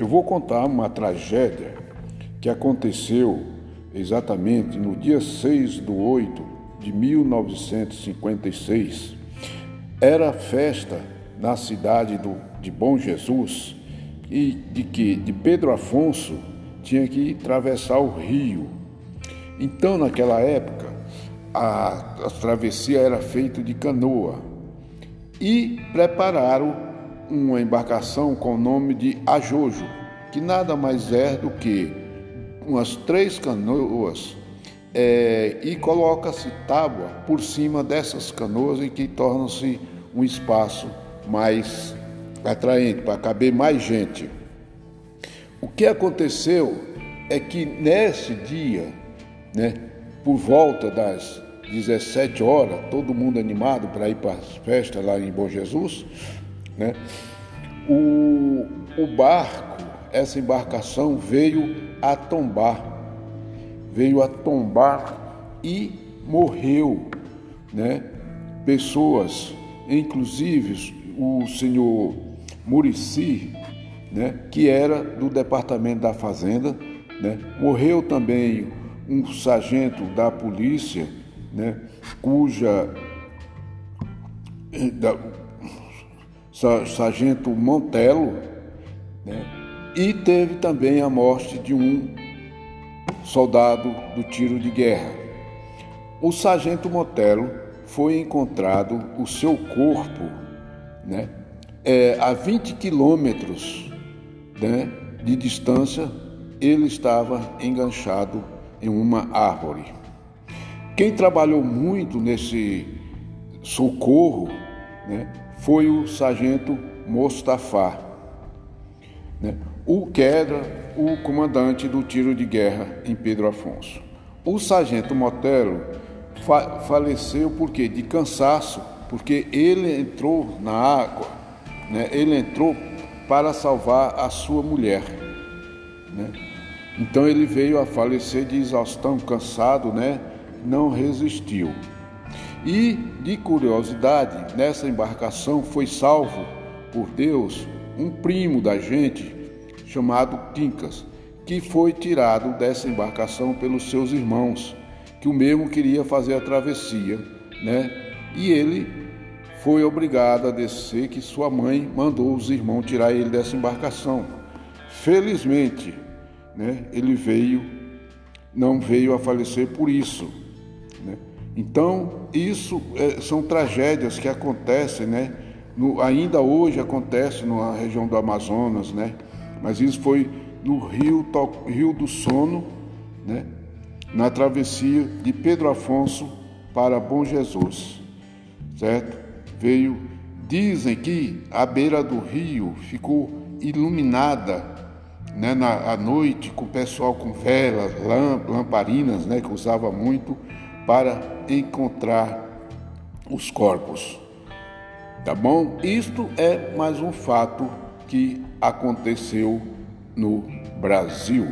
Eu vou contar uma tragédia que aconteceu exatamente no dia 6 de 8 de 1956. Era festa na cidade do, de Bom Jesus e de que de Pedro Afonso tinha que atravessar o rio. Então, naquela época, a, a travessia era feita de canoa e prepararam uma embarcação com o nome de Ajojo, que nada mais é do que umas três canoas é, e coloca-se tábua por cima dessas canoas e que torna-se um espaço mais atraente para caber mais gente. O que aconteceu é que nesse dia, né, por volta das 17 horas, todo mundo animado para ir para a festa lá em Bom Jesus, né, o, o barco, essa embarcação veio a tombar, veio a tombar e morreu, né, pessoas, inclusive o senhor Murici, né, que era do Departamento da Fazenda, né, morreu também um sargento da polícia, né, cuja eh, da, sargento Montelo, né, e teve também a morte de um soldado do tiro de guerra. O sargento Montelo foi encontrado o seu corpo né, é, a 20 quilômetros né, de distância, ele estava enganchado em uma árvore. Quem trabalhou muito nesse socorro né, foi o sargento Mostafá, né, o que era o comandante do tiro de guerra em Pedro Afonso. O sargento Motelo fa faleceu porque de cansaço, porque ele entrou na água, né, ele entrou para salvar a sua mulher. Né? Então ele veio a falecer de exaustão, cansado, né? não resistiu. E, de curiosidade, nessa embarcação foi salvo por Deus um primo da gente chamado Quincas, que foi tirado dessa embarcação pelos seus irmãos, que o mesmo queria fazer a travessia, né? E ele foi obrigado a descer, que sua mãe mandou os irmãos tirar ele dessa embarcação. Felizmente, né, ele veio, não veio a falecer por isso. Né? Então, isso é, são tragédias que acontecem, né? No, ainda hoje acontece na região do Amazonas, né? Mas isso foi no Rio, Rio do Sono, né? na travessia de Pedro Afonso para Bom Jesus, certo? Veio, dizem que a beira do rio ficou iluminada né, na, à noite, com o pessoal com velas, lamparinas, né, que usava muito para encontrar os corpos. Tá bom? Isto é mais um fato que aconteceu no Brasil.